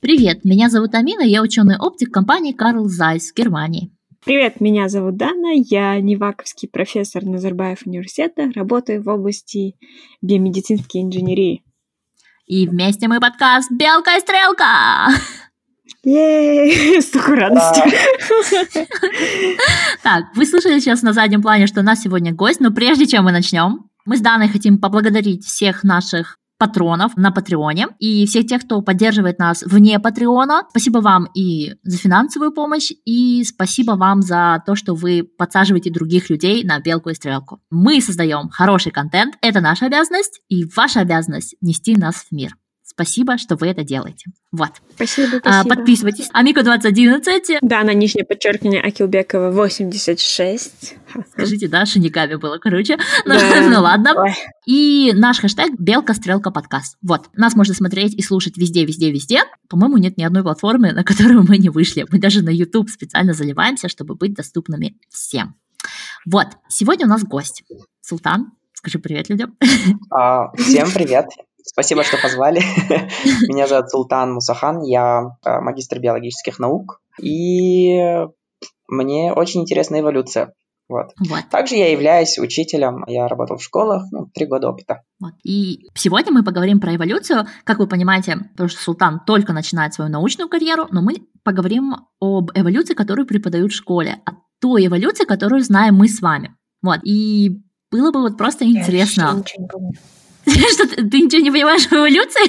Привет, меня зовут Амина, я ученый-оптик компании Карл Зайс в Германии. Привет, меня зовут Дана, я неваковский профессор Назарбаев университета, работаю в области биомедицинской инженерии. И вместе мы подкаст «Белка и стрелка». Ей, столько радости. Так, вы слышали сейчас на заднем плане, что у нас сегодня гость, но прежде чем мы начнем, мы с Даной хотим поблагодарить всех наших патронов на Патреоне и всех тех, кто поддерживает нас вне Патреона. Спасибо вам и за финансовую помощь, и спасибо вам за то, что вы подсаживаете других людей на белку и стрелку. Мы создаем хороший контент, это наша обязанность, и ваша обязанность нести нас в мир. Спасибо, что вы это делаете. Вот. Спасибо, спасибо. А, подписывайтесь. Амико 2011. Да, на нижнее подчеркивание Акилбекова 86. Скажите, да, шиниками было, короче. Ну, Да. ну ладно. Ой. И наш хэштег Белка Стрелка подкаст. Вот. Нас можно смотреть и слушать везде, везде, везде. По-моему, нет ни одной платформы, на которую мы не вышли. Мы даже на YouTube специально заливаемся, чтобы быть доступными всем. Вот. Сегодня у нас гость. Султан, скажи привет людям. А, Всем привет. Спасибо, что позвали. Меня зовут Султан Мусахан, я а, магистр биологических наук, и мне очень интересна эволюция. Вот. Вот. Также я являюсь учителем, я работал в школах, ну, три года опыта. Вот. И сегодня мы поговорим про эволюцию. Как вы понимаете, потому что Султан только начинает свою научную карьеру, но мы поговорим об эволюции, которую преподают в школе, о той эволюции, которую знаем мы с вами. Вот. И было бы вот просто интересно. Я ничего не помню. Что ты, ты ничего не понимаешь в эволюции?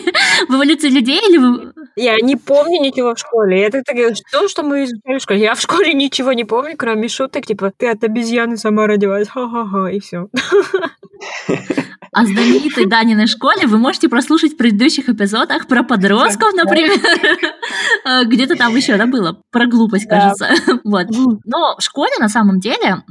В эволюции людей или в... Я не помню ничего в школе. Это что, что мы изучали в школе. Я в школе ничего не помню, кроме шуток, типа, ты от обезьяны сама родилась, ха-ха-ха, и все. о знаменитой Даниной школе вы можете прослушать в предыдущих эпизодах про подростков, например. Э, Где-то там еще, да, было? Про глупость, кажется. Вот. Но в школе, на самом деле,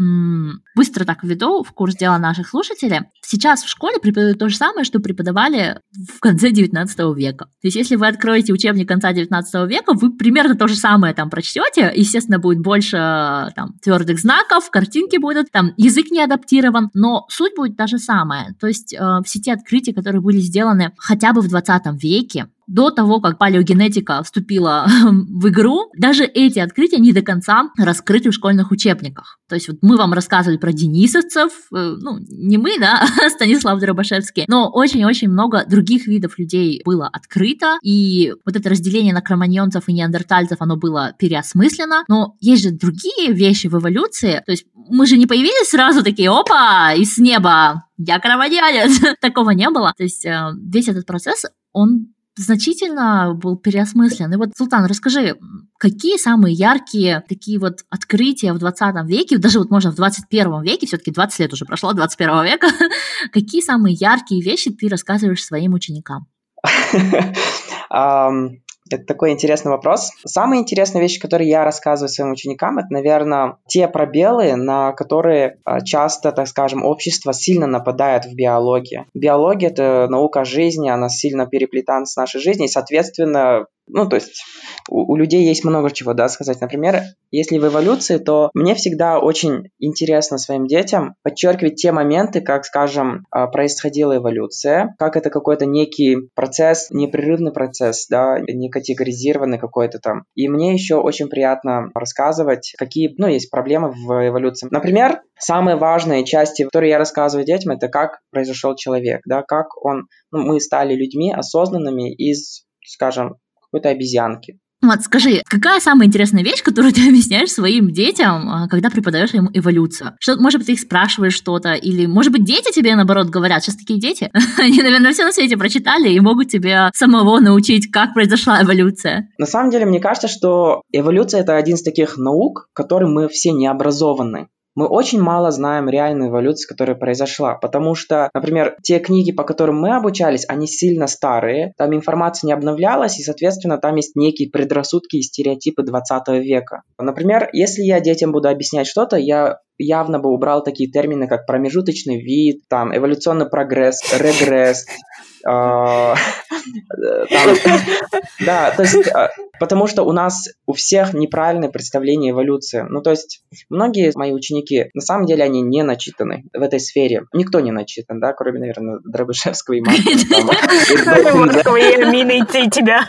быстро так введу в курс дела наших слушателей, сейчас в школе преподают то же самое, что преподавали в конце 19 века. То есть, если вы откроете учебник конца 19 века, вы примерно то же самое там прочтете. Естественно, будет больше э, там твердых знаков, картинки будут, там язык не адаптирован, но суть будет та же самая. То есть, э, все те открытия, которые были сделаны хотя бы в 20 веке, до того, как палеогенетика вступила в игру, даже эти открытия не до конца раскрыты в школьных учебниках. То есть вот мы вам рассказывали про денисовцев, э, ну, не мы, да, а Станислав Дробашевский, но очень-очень много других видов людей было открыто, и вот это разделение на кроманьонцев и неандертальцев, оно было переосмыслено, но есть же другие вещи в эволюции, то есть мы же не появились сразу такие, опа, из неба, я кроманьонец, такого не было. То есть э, весь этот процесс, он значительно был переосмыслен. И вот, Султан, расскажи, какие самые яркие такие вот открытия в 20 веке, даже вот можно в 21 веке, все-таки 20 лет уже прошло, 21 века, какие самые яркие вещи ты рассказываешь своим ученикам? Ам, Это такой интересный вопрос. Самые интересные вещи, которые я рассказываю своим ученикам, это, наверное, те пробелы, на которые а, часто, так скажем, общество сильно нападает в биологии. Биология – это наука жизни, она сильно переплетана с нашей жизнью, и, соответственно, ну, то есть у, у людей есть много чего, да, сказать. Например, если в эволюции, то мне всегда очень интересно своим детям подчеркивать те моменты, как, скажем, а, происходила эволюция, как это какой-то некий процесс, непрерывный процесс, да, не категоризированный какой-то там. И мне еще очень приятно рассказывать, какие, ну, есть проблемы в эволюции. Например, самые важные части, которые я рассказываю детям, это как произошел человек, да, как он, ну, мы стали людьми осознанными из, скажем, какой-то обезьянки. Вот скажи, какая самая интересная вещь, которую ты объясняешь своим детям, а, когда преподаешь им эволюцию? Что, может быть, ты их спрашиваешь что-то, или, может быть, дети тебе, наоборот, говорят, сейчас такие дети, они, наверное, все на свете прочитали и могут тебя самого научить, как произошла эволюция. На самом деле, мне кажется, что эволюция – это один из таких наук, которым мы все не образованы. Мы очень мало знаем реальной эволюции, которая произошла, потому что, например, те книги, по которым мы обучались, они сильно старые, там информация не обновлялась, и, соответственно, там есть некие предрассудки и стереотипы 20 века. Например, если я детям буду объяснять что-то, я явно бы убрал такие термины, как промежуточный вид, там, эволюционный прогресс, регресс, а, да, то есть, а, потому что у нас у всех неправильное представление эволюции. Ну, то есть, многие мои ученики, на самом деле, они не начитаны в этой сфере. Никто не начитан, да, кроме, наверное, Дробышевского и Маркова. и Амины и тебя.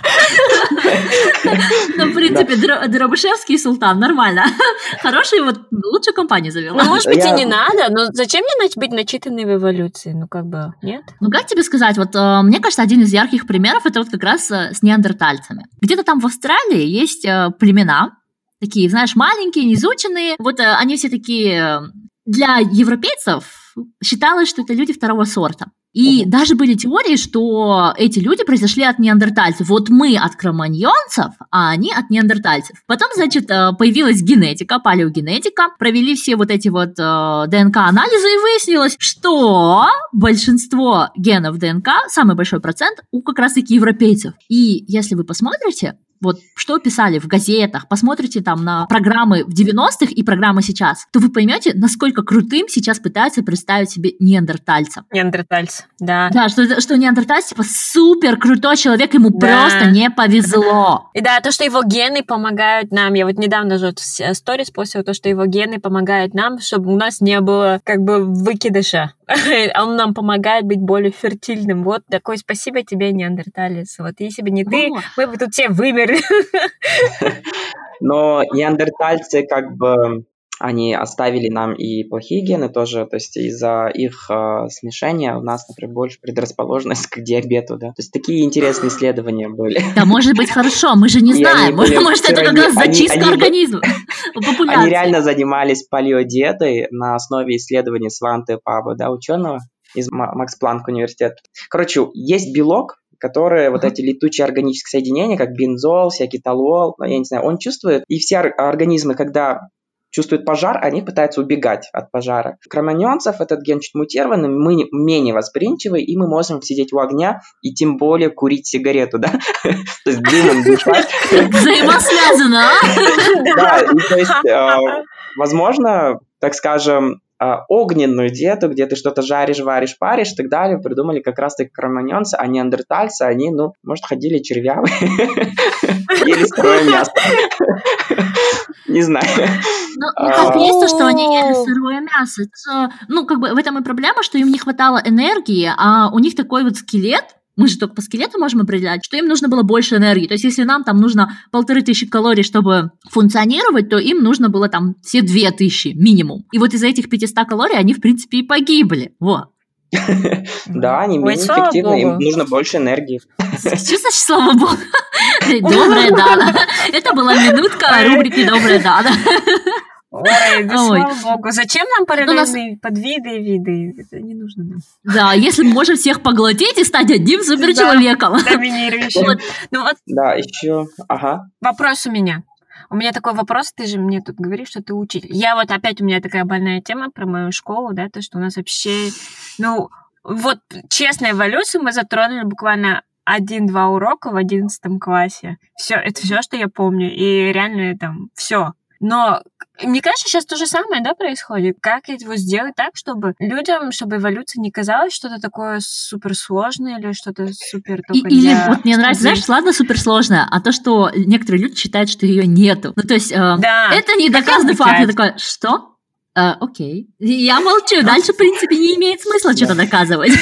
Ну, в принципе, Дробышевский и Султан, нормально. Хороший, вот, лучшую компанию завел. Ну, может быть, и не надо, но зачем мне быть начитанной в эволюции? Ну, как бы, нет? Ну, как тебе сказать, вот Э, мне кажется, один из ярких примеров это вот как раз э, с неандертальцами. Где-то там в Австралии есть э, племена, такие, знаешь, маленькие, неизученные. Вот они все такие для европейцев считалось, что это люди второго сорта. И угу. даже были теории, что эти люди произошли от неандертальцев. Вот мы от кроманьонцев, а они от неандертальцев. Потом, значит, появилась генетика, палеогенетика, провели все вот эти вот э, ДНК-анализы, и выяснилось, что большинство генов ДНК, самый большой процент, у как раз-таки европейцев. И если вы посмотрите, вот что писали в газетах, посмотрите там на программы в 90-х и программы сейчас, то вы поймете, насколько крутым сейчас пытаются представить себе неандертальца. Неандертальц, да. Да, что, что неандертальц, типа, супер крутой человек, ему да. просто не повезло. И да, то, что его гены помогают нам, я вот недавно же в сторис постила то, что его гены помогают нам, чтобы у нас не было как бы выкидыша. Он нам помогает быть более фертильным. Вот такое спасибо тебе, неандерталец. Вот если бы не ты, мы бы тут все вымерли. Но неандертальцы как бы они оставили нам и плохие гены тоже, то есть из-за их э, смешения у нас, например, больше предрасположенность к диабету, да. То есть такие интересные исследования были. Да, может быть, хорошо, мы же не знаем. Может, это как раз зачистка организма. Они реально занимались палеодиетой на основе исследований Сванте Паба, да, ученого из Макс Планк университета. Короче, есть белок, которые вот эти летучие органические соединения, как бензол, всякий талол, я не знаю, он чувствует. И все организмы, когда чувствуют пожар, они пытаются убегать от пожара. Кроманьонцев этот ген чуть мутированный, мы менее восприимчивы, и мы можем сидеть у огня и тем более курить сигарету, да? То есть дымом дышать. Взаимосвязано, а? Да, то есть, э, возможно, так скажем, огненную диету, где ты что-то жаришь, варишь, паришь и так далее, придумали как раз-таки кроманьонцы, а неандертальцы, они, ну, может, ходили червявые, ели сырое мясо. Не знаю. Ну, ну как есть то, что они ели сырое мясо. Ну, как бы в этом и проблема, что им не хватало энергии, а у них такой вот скелет, мы же только по скелету можем определять, что им нужно было больше энергии. То есть, если нам там нужно полторы тысячи калорий, чтобы функционировать, то им нужно было там все две тысячи минимум. И вот из-за этих 500 калорий они, в принципе, и погибли. Вот. Да, они менее эффективны, им нужно больше энергии. Что значит слава богу? Добрая Дана. Это была минутка рубрики «Добрая Дана». Ой, да Ой. слава богу. Зачем нам параллельные нас... подвиды и виды? Это не нужно нам. Да, если мы можем всех поглотить и стать одним суперчеловеком. Да, доминирующим. Вот. Ну, вот. Да, еще, ага. Вопрос у меня. У меня такой вопрос, ты же мне тут говоришь, что ты учитель. Я вот опять, у меня такая больная тема про мою школу, да, то, что у нас вообще, ну, вот честную эволюцию мы затронули буквально один-два урока в одиннадцатом классе. Все, это все, что я помню. И реально там все. Но мне кажется, сейчас то же самое, да, происходит. Как его сделать так, чтобы людям, чтобы эволюция не казалась что-то такое суперсложное или что-то супер И, Или вот мне нравится, знаешь, ладно суперсложное, а то, что некоторые люди считают, что ее нету. Ну, то есть, э, да. это не доказанный факт. Я такой, что? Э, окей. Я молчу. Дальше, в принципе, не имеет смысла что-то доказывать.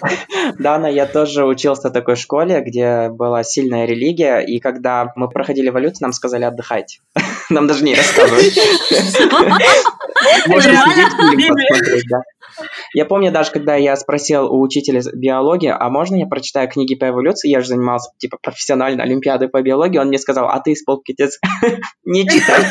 Дана, я тоже учился в такой школе, где была сильная религия, и когда мы проходили эволюцию, нам сказали отдыхать. Нам даже не рассказывать. Можно сидеть фильм посмотреть, да. Я помню даже, когда я спросил у учителя биологии, а можно я прочитаю книги по эволюции? Я же занимался, типа, профессиональной олимпиадой по биологии. Он мне сказал, а ты, исполкитец, не читай.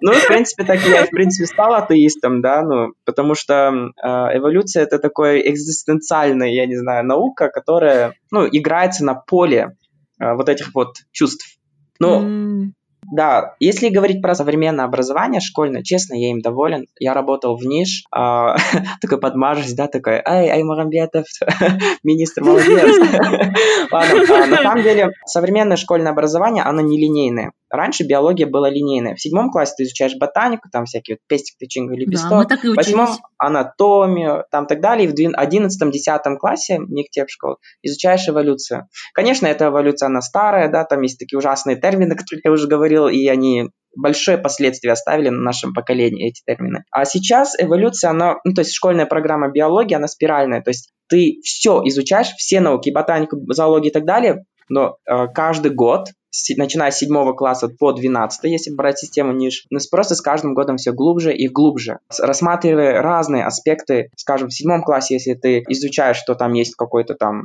Ну, в принципе, так я, в принципе, стал атеистом, да, ну, потому что а, эволюция — это такой экзистенциальная, я не знаю, наука, которая, ну, играется на поле а, вот этих вот чувств. Ну, да, если говорить про современное образование школьное, честно, я им доволен. Я работал в НИШ, э, такой подмажусь, да, такой, ай, ай, Магомедов, министр, молодец. Ладно, а, на самом деле, современное школьное образование, оно нелинейное. Раньше биология была линейная. В седьмом классе ты изучаешь ботанику, там всякие вот пестик, тычинка, лепесток. Да, мы так и в восьмом анатомию, там так далее. И в одиннадцатом-десятом классе, в школ, изучаешь эволюцию. Конечно, эта эволюция, она старая, да, там есть такие ужасные термины, которые я уже говорил, и они большое последствие оставили на нашем поколении эти термины. А сейчас эволюция, она, ну, то есть школьная программа биологии, она спиральная, то есть ты все изучаешь, все науки, ботанику, зоологию и так далее, но э, каждый год, начиная с 7 класса по 12, если брать систему ниш, ну, просто с каждым годом все глубже и глубже. Рассматривая разные аспекты, скажем, в 7 классе, если ты изучаешь, что там есть какой-то там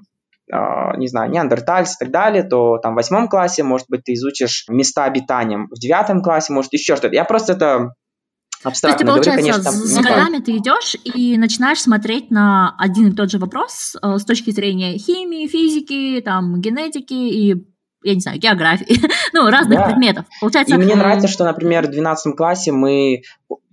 Uh, не знаю, неандертальц и так далее, то там в восьмом классе, может быть, ты изучишь места обитания, в девятом классе, может, еще что-то. Я просто это абстрактно То есть ты, получается, говорю, конечно, с годами ты идешь и начинаешь смотреть на один и тот же вопрос э, с точки зрения химии, физики, там, генетики и я не знаю, географии, ну, разных да. предметов. Получается, и мне нравится, что, например, в 12 классе мы,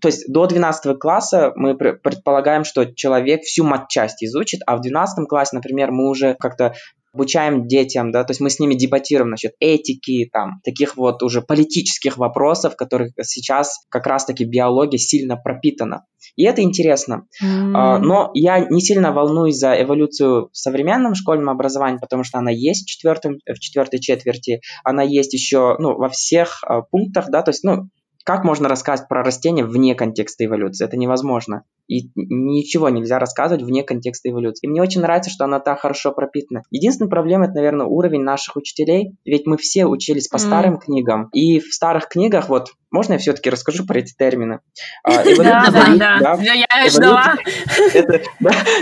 то есть до 12 класса мы предполагаем, что человек всю матчасть изучит, а в 12 классе, например, мы уже как-то обучаем детям, да, то есть мы с ними дебатируем насчет этики, там, таких вот уже политических вопросов, которых сейчас как раз-таки биология сильно пропитана. И это интересно. Mm. Но я не сильно волнуюсь за эволюцию в современном школьном образовании, потому что она есть в, четвертом, в четвертой четверти, она есть еще ну, во всех а, пунктах, да, то есть, ну, как можно рассказать про растения вне контекста эволюции? Это невозможно. И ничего нельзя рассказывать вне контекста эволюции. И мне очень нравится, что она так хорошо пропитана. Единственная проблема это, наверное, уровень наших учителей. Ведь мы все учились по mm. старым книгам. И в старых книгах, вот, можно я все-таки расскажу про эти термины? А, да, да, да. Я ждала.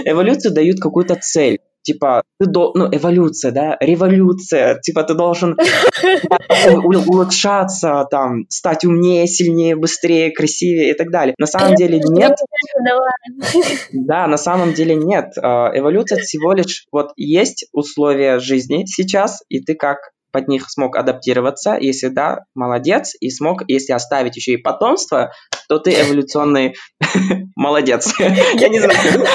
Эволюцию дают какую-то цель типа, ты до, ну, эволюция, да, революция, типа, ты должен улучшаться, там, стать умнее, сильнее, быстрее, красивее и так далее. На самом деле нет. Да, на самом деле нет. А, эволюция всего лишь, вот есть условия жизни сейчас, и ты как под них смог адаптироваться, если да, молодец, и смог, если оставить еще и потомство, то ты эволюционный молодец. Я не знаю.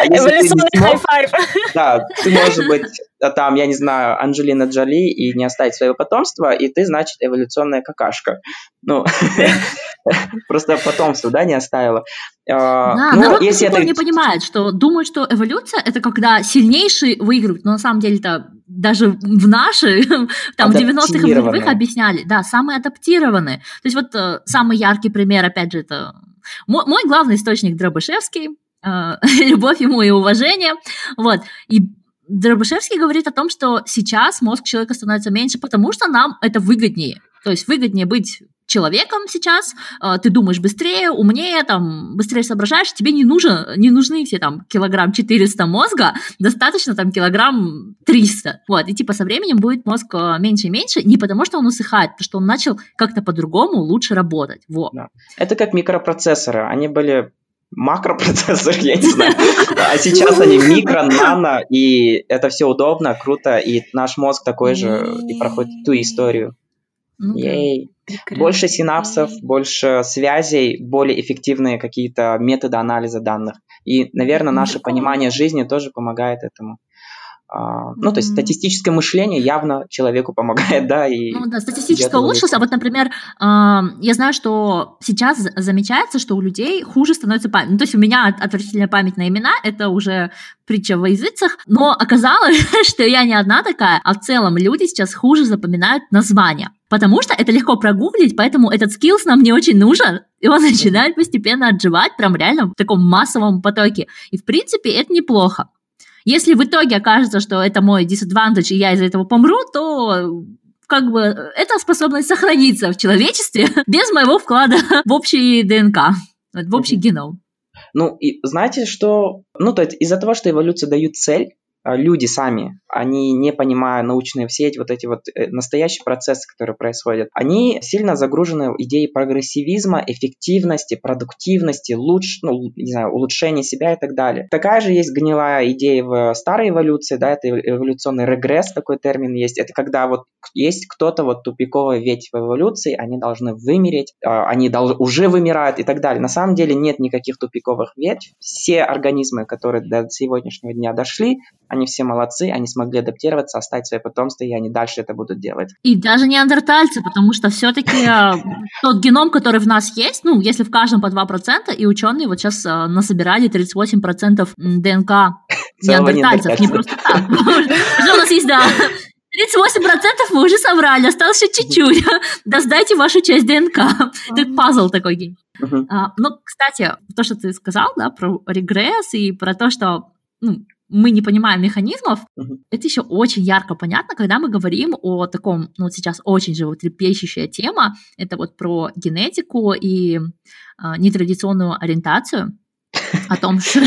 А эволюционный high five. Да, ты можешь быть а там, я не знаю, Анджелина Джоли и не оставить своего потомства, и ты, значит, эволюционная какашка. Ну, просто потомство, да, не оставила. А, да, ну, народ если это... не понимает, что думают, что эволюция это когда сильнейший выигрывает, но на самом деле это даже в наши, там, в 90-х и нулевых объясняли, да, самые адаптированные. То есть вот э, самый яркий пример, опять же, это мой, мой главный источник Дробышевский, э, любовь ему и уважение, вот, и Дробышевский говорит о том, что сейчас мозг человека становится меньше, потому что нам это выгоднее. То есть выгоднее быть человеком сейчас, э, ты думаешь быстрее, умнее, там, быстрее соображаешь, тебе не, нужен, не нужны все там килограмм 400 мозга, достаточно там килограмм 300. Вот, и типа со временем будет мозг э, меньше и меньше, не потому что он усыхает, потому что он начал как-то по-другому лучше работать. Вот. Да. Это как микропроцессоры, они были макропроцессор, я не знаю. А сейчас они микро, нано, и это все удобно, круто, и наш мозг такой же и проходит ту историю. Ну, Ей. Больше синапсов, больше связей, более эффективные какие-то методы анализа данных. И, наверное, наше понимание жизни тоже помогает этому. Uh, ну, то есть статистическое мышление явно человеку помогает, да, и... Ну, да, статистическое улучшилось, а вот, например, uh, я знаю, что сейчас замечается, что у людей хуже становится память. Ну, то есть у меня отвратительная память на имена, это уже притча во языцах, но оказалось, что я не одна такая, а в целом люди сейчас хуже запоминают названия. Потому что это легко прогуглить, поэтому этот скиллс нам не очень нужен, и он начинает постепенно отживать прям реально в таком массовом потоке. И в принципе это неплохо. Если в итоге окажется, что это мой disadvantage, и я из-за этого помру, то как бы эта способность сохранится в человечестве без моего вклада в общий ДНК, в общий геном. Ну, и знаете, что... Ну, то есть из-за того, что эволюция дают цель, а, люди сами, они не понимая научные все эти вот эти вот э, настоящие процессы, которые происходят, они сильно загружены идеей прогрессивизма, эффективности, продуктивности, луч, ну, не знаю, улучшения себя и так далее. Такая же есть гнилая идея в старой эволюции, да, это эволюционный регресс, такой термин есть. Это когда вот есть кто-то вот тупиковая ветвь в эволюции, они должны вымереть, а, они уже вымирают и так далее. На самом деле нет никаких тупиковых ветвь. Все организмы, которые до сегодняшнего дня дошли, они все молодцы, они смогли адаптироваться, оставить свое потомство, и они дальше это будут делать. И даже неандертальцы, потому что все-таки э, тот геном, который в нас есть, ну, если в каждом по 2%, и ученые вот сейчас э, насобирали 38% ДНК неандертальцев, не просто так. Что у нас есть, да, 38% мы уже собрали, осталось еще чуть-чуть. Да сдайте вашу часть ДНК. Это пазл такой. А, ну, кстати, то, что ты сказал, да, про регресс и про то, что ну, мы не понимаем механизмов, uh-huh. это еще очень ярко понятно, когда мы говорим о таком, ну вот сейчас очень животрепещущая тема, это вот про генетику и э, нетрадиционную ориентацию о том, что,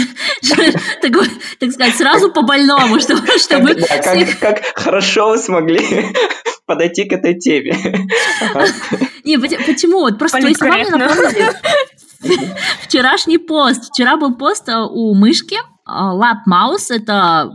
так, так сказать, сразу по больному, чтобы... чтобы как, хорошо вы смогли подойти к этой теме. Не, почему? Вот просто твои слова мне напомнили. Вчерашний пост. Вчера был пост э, у мышки. Lab Mouse — это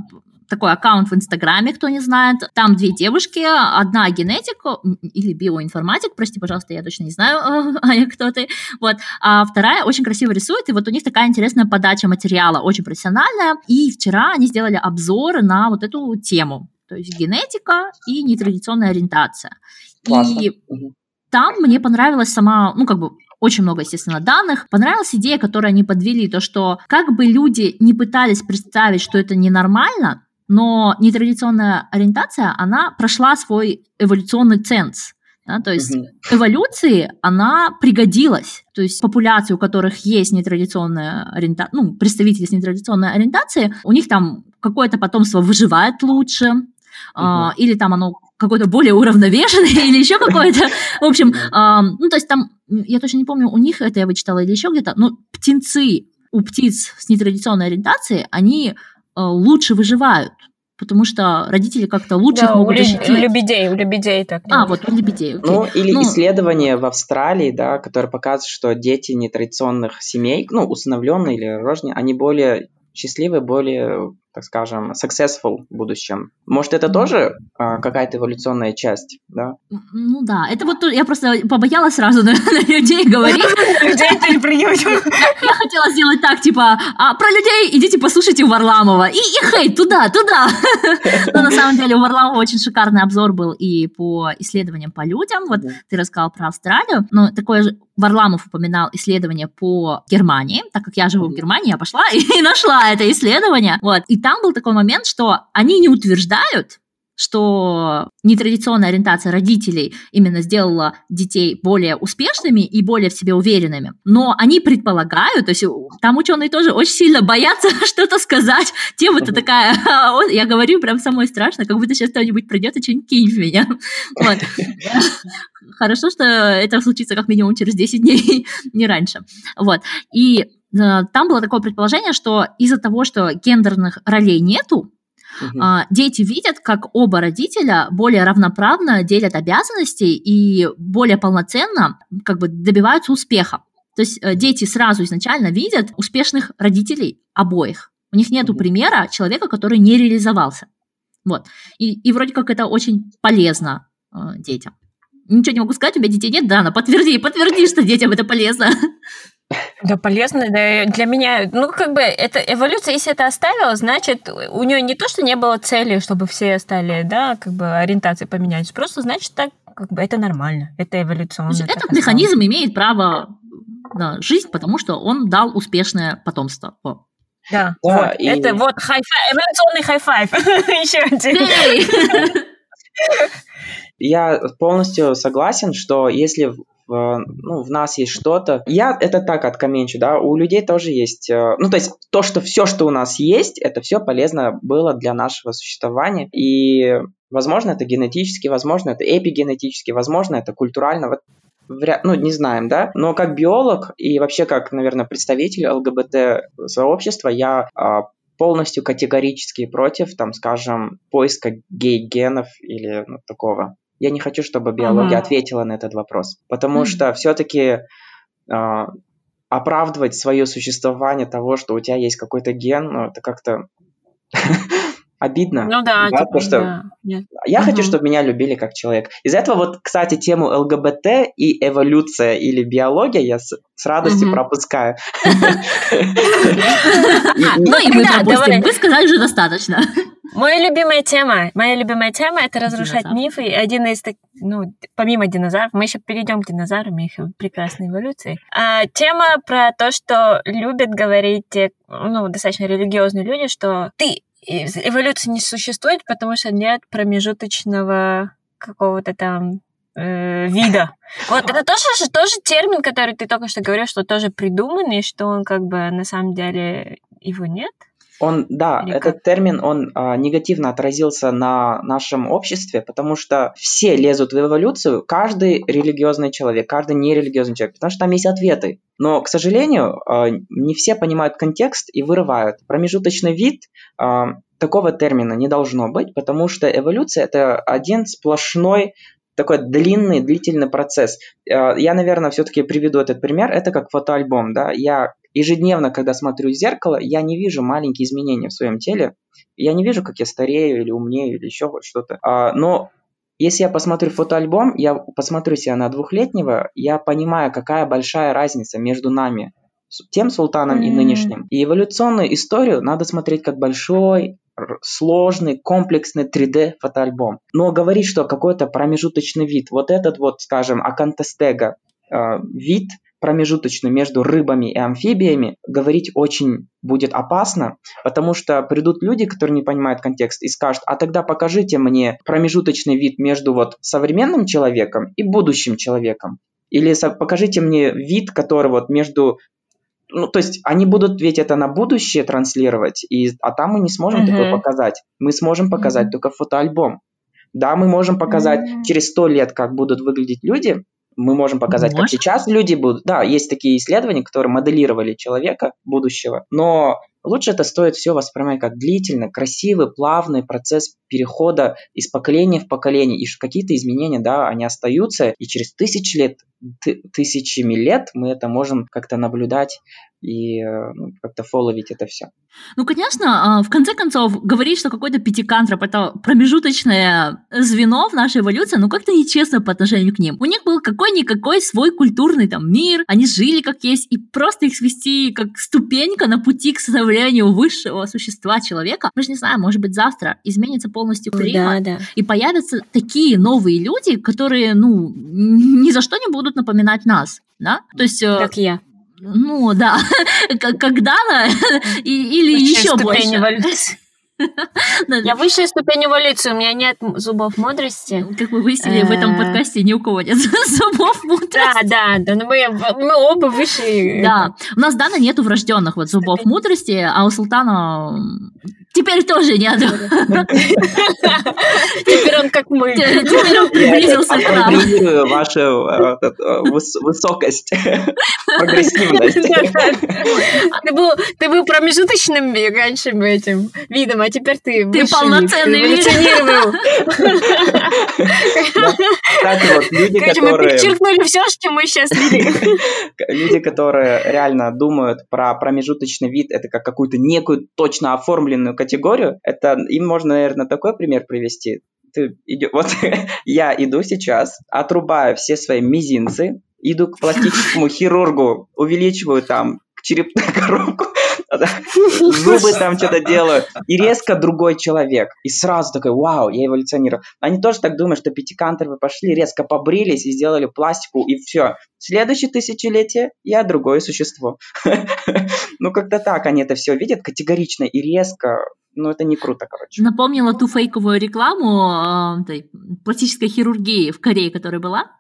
такой аккаунт в Инстаграме, кто не знает. Там две девушки, одна генетик или биоинформатик, прости, пожалуйста, я точно не знаю, а кто ты. Вот. А вторая очень красиво рисует, и вот у них такая интересная подача материала, очень профессиональная. И вчера они сделали обзор на вот эту тему, то есть генетика и нетрадиционная ориентация. Классно. И там мне понравилась сама, ну, как бы очень много, естественно, данных. Понравилась идея, которую они подвели, то, что как бы люди не пытались представить, что это ненормально, но нетрадиционная ориентация, она прошла свой эволюционный ценз. Да, то есть mm эволюции она пригодилась. То есть популяции, у которых есть нетрадиционная ориентация, ну, представители с нетрадиционной ориентацией, у них там какое-то потомство выживает лучше, mm а, или там оно какое-то более уравновешенное, или еще какое-то. В общем, ну, то есть там, я точно не помню, у них это я вычитала или еще где-то, но птенцы у птиц с нетрадиционной ориентацией, они Э, лучше выживают, потому что родители как-то лучше да, их могут у защитить. У лебедей, у лебедей так. А, вот у лебедей. Окей. Ну, или ну, исследование в Австралии, да, которое показывает, что дети нетрадиционных семей, ну, усыновленные или рожденные, они более счастливые, более так скажем, successful в будущем. Может, это тоже а, какая-то эволюционная часть, да? Ну да, это вот я просто побоялась сразу на, на людей говорить. Людей переприютим. Я хотела сделать так, типа, а про людей идите послушайте у Варламова. И, и хейт туда, туда. Но на самом деле у Варламова очень шикарный обзор был и по исследованиям по людям. Вот ты рассказал про Австралию, но такое же Варламов упоминал исследование по Германии, так как я живу в Германии, я пошла и нашла это исследование. Вот. И там был такой момент, что они не утверждают, что нетрадиционная ориентация родителей именно сделала детей более успешными и более в себе уверенными. Но они предполагают, то есть там ученые тоже очень сильно боятся что-то сказать. Тема-то такая, я говорю прям самое страшное, как будто сейчас кто-нибудь придет и что-нибудь кинет в меня. Вот. Хорошо, что это случится как минимум через 10 дней, не раньше. Вот. И Э, там было такое предположение, что из-за того, что гендерных ролей нету, Угу. Дети видят, как оба родителя более равноправно делят обязанности и более полноценно как бы добиваются успеха. То есть э, дети сразу изначально видят успешных родителей обоих. У них нет примера человека, который не реализовался. Вот. И, и вроде как это очень полезно э, детям. Ничего не могу сказать, у меня детей нет, да, но подтверди, подтверди, что детям это полезно. Да, полезно. Да, для меня, ну, как бы, это эволюция, если это оставила, значит, у нее не то, что не было цели, чтобы все стали, да, как бы ориентации поменялись, просто значит, так, как бы, это нормально, это эволюционно. Значит, этот механизм имеет право на жизнь, потому что он дал успешное потомство. О. Да, да вот, и... это вот high эволюционный high five. Еще один. Я полностью согласен, что если ну, в нас есть что-то. Я это так откоменчу, да, у людей тоже есть, э, ну, то есть то, что все, что у нас есть, это все полезно было для нашего существования, и возможно это генетически, возможно это эпигенетически, возможно это культурально, вот ну, не знаем, да, но как биолог и вообще как, наверное, представитель ЛГБТ-сообщества я а, полностью категорически против, там, скажем, поиска гей-генов или ну, такого. Я не хочу, чтобы биология ага. ответила на этот вопрос, потому mm. что все-таки э, а, оправдывать свое существование того, что у тебя есть какой-то ген, ну, это как-то обидно. Ну да, да типа, что да. Я угу. хочу, чтобы меня любили как человек. Из-за этого вот, кстати, тему ЛГБТ и эволюция или биология я с, с радостью угу. пропускаю. Ну и мы пропустим. Вы сказали уже достаточно. Моя любимая тема, моя любимая тема это разрушать Динозавры. мифы. И Один из так- ну, помимо динозавров, мы еще перейдем к динозаврам и их прекрасной эволюции. А, тема про то, что любят говорить те, ну, достаточно религиозные люди, что ты эволюции не существует, потому что нет промежуточного какого-то там э, вида. Вот это тоже, же- тоже термин, который ты только что говорил, что тоже придуманный, что он как бы на самом деле его нет. Он, да, Или этот термин, он а, негативно отразился на нашем обществе, потому что все лезут в эволюцию, каждый религиозный человек, каждый нерелигиозный человек, потому что там есть ответы. Но, к сожалению, а, не все понимают контекст и вырывают. Промежуточный вид а, такого термина не должно быть, потому что эволюция это один сплошной такой длинный, длительный процесс. Э, Я, наверное, все-таки приведу этот пример. Это как фотоальбом, да. Я ежедневно, когда смотрю в зеркало, я не вижу маленькие изменения в своем теле. Я не вижу, как я старею или умнею или еще что-то. А, Но если я посмотрю фотоальбом, я посмотрю себя на двухлетнего, я понимаю, какая большая разница между нами, тем султаном и М. нынешним. И эволюционную историю надо смотреть как большой, сложный, комплексный 3D фотоальбом. Но говорить, что какой-то промежуточный вид, вот этот вот, скажем, акантестега, э, вид промежуточный между рыбами и амфибиями, говорить очень будет опасно, потому что придут люди, которые не понимают контекст, и скажут, а тогда покажите мне промежуточный вид между вот современным человеком и будущим человеком. Или покажите мне вид, который вот между ну, то есть они будут ведь это на будущее транслировать, и, а там мы не сможем Мгм. такое показать. Мы сможем показать Мгм. только фотоальбом. Да, мы можем показать М. через сто лет, как будут выглядеть люди. Мы можем показать, как Можно. сейчас люди будут. Да, есть такие исследования, которые моделировали человека будущего. Но лучше это стоит все воспринимать как длительный, красивый, плавный процесс перехода из поколения в поколение. И какие-то изменения, да, они остаются. И через тысячи лет, ты- тысячами лет мы это можем как-то наблюдать и э, ну, как-то фоловить это все. Ну, конечно, а, в конце концов, говорить, что какой-то пятикантроп это промежуточное звено в нашей эволюции, ну, как-то нечестно по отношению к ним. У них был какой-никакой свой культурный там мир, они жили как есть, и просто их свести как ступенька на пути к становлению высшего существа человека, мы же не знаем, может быть, завтра изменится полностью климат, да. и появятся такие новые люди, которые, ну, ни за что не будут напоминать нас, да? То есть... э, Как я. Ну да, когда-то или еще больше. Я высшая ступень эволюции, у меня нет зубов мудрости. Как вы выяснили, в этом Э. подкасте ни у кого нет зубов мудрости. Да, да, да, мы, мы оба высшие. Да, у нас Дана нету врожденных вот зубов мудрости, а у Султана теперь тоже нет. Теперь он как мы. Теперь он приблизился к нам. Вашу выс- высокость, прогрессивность. Ты был, ты был промежуточным раньше этим видом, а теперь ты Ты полноценный вид. Кстати, вот люди, Короче, мы которые... перечеркнули все, что мы сейчас видели. люди, которые реально думают про промежуточный вид, это как какую-то некую точно оформленную категорию, это им можно, наверное, такой пример привести. Ты идё- вот я иду сейчас, отрубаю все свои мизинцы, иду к пластическому хирургу, увеличиваю там черепную коробку, зубы там что-то делаю, и резко другой человек. И сразу такой, вау, я эволюционирую. Они тоже так думают, что пятикантровые пошли, резко побрились и сделали пластику, и все. Следующее тысячелетие я другое существо. Ну, как-то так они это все видят категорично и резко. Ну, это не круто, короче. Напомнила ту фейковую рекламу э, пластической хирургии в Корее, которая была.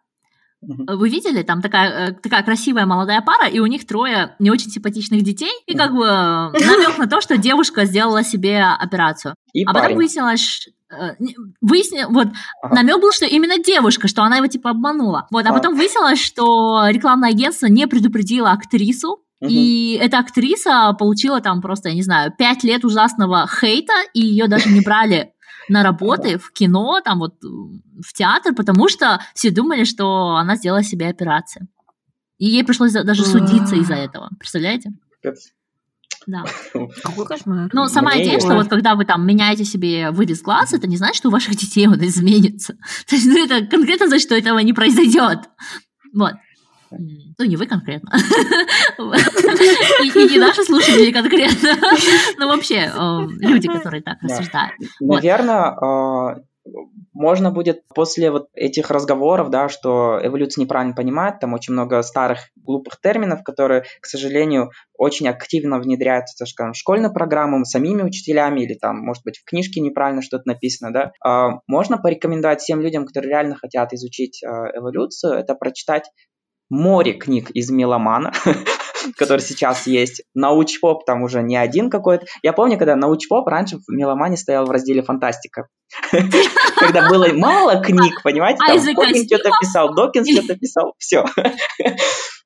Вы видели, там такая, э, такая красивая молодая пара, и у них трое не очень симпатичных детей, и как бы намек на то, что девушка сделала себе операцию. И А потом парень. выяснилось, ш- э, не- выясни- вот, Ага. намек был, что именно девушка, что она его типа обманула. Вот, а А. потом выяснилось, что рекламное агентство не предупредило актрису, Мгм. и эта актриса получила там просто, я не знаю, пять лет ужасного хейта, и ее даже не брали на работы в кино, там вот в театр, потому что все думали, что она сделала себе операцию. И ей пришлось даже судиться из-за этого. Представляете? Да. Какой кошмар. Но сама Мне идея, что вот когда вы там меняете себе вырез глаз, это не значит, что у ваших детей он изменится. То есть ну, это конкретно значит, что этого не произойдет. Вот. Ну, не вы конкретно. И не наши слушатели конкретно, но вообще люди, которые так рассуждают. Наверное, можно будет после вот этих разговоров, да, что эволюция неправильно понимает, там очень много старых глупых терминов, которые, к сожалению, очень активно внедряются, так скажем, в школьную программу самими учителями или там, может быть, в книжке неправильно что-то написано, да. А, можно порекомендовать всем людям, которые реально хотят изучить а, эволюцию, это прочитать море книг из Меломана, который сейчас есть. Научпоп там уже не один какой-то. Я помню, когда научпоп раньше в Меломане стоял в разделе фантастика. Когда было мало книг, понимаете, там Хокинс что-то писал, Докинс что-то писал, все.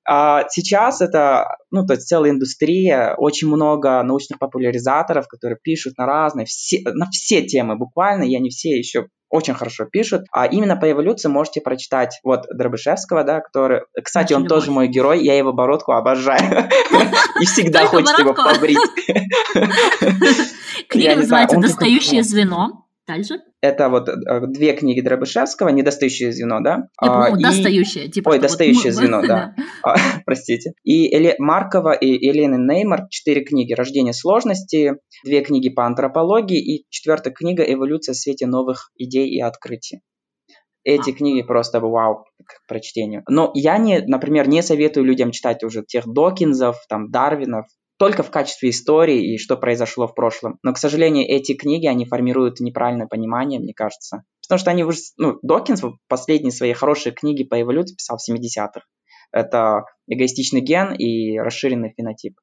А сейчас это, ну, то есть целая индустрия, очень много научных популяризаторов, которые пишут на разные, все, на все темы буквально, я не все еще очень хорошо пишут. А именно по эволюции можете прочитать вот Дробышевского, да, который... Кстати, он тоже мой герой, я его бородку обожаю. И всегда хочется его побрить. Книга называется «Достающее звено». Дальше? Это вот э, две книги Дробышевского, «Недостающее звено», да? Нет, ну, и... достающее. Типа, Ой, «Достающее вот... звено», да. А, простите. И Эле... Маркова и Елены Неймар, четыре книги «Рождение сложности», две книги по антропологии и четвертая книга «Эволюция в свете новых идей и открытий». Эти а. книги просто вау к прочтению. Но я, не, например, не советую людям читать уже тех Докинзов, там, Дарвинов, только в качестве истории и что произошло в прошлом. Но, к сожалению, эти книги, они формируют неправильное понимание, мне кажется. Потому что они уже... Ну, Докинс последние свои хорошие книги по эволюции писал в 70-х. Это эгоистичный ген и расширенный фенотип.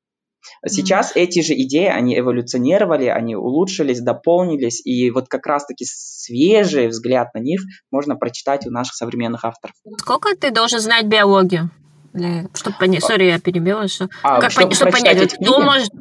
Сейчас mm-hmm. эти же идеи, они эволюционировали, они улучшились, дополнились, и вот как раз-таки свежий взгляд на них можно прочитать у наших современных авторов. Сколько ты должен знать биологию? Для, чтобы понять, сори, я перебила, что, а, как чтобы, чтобы понять, кто может...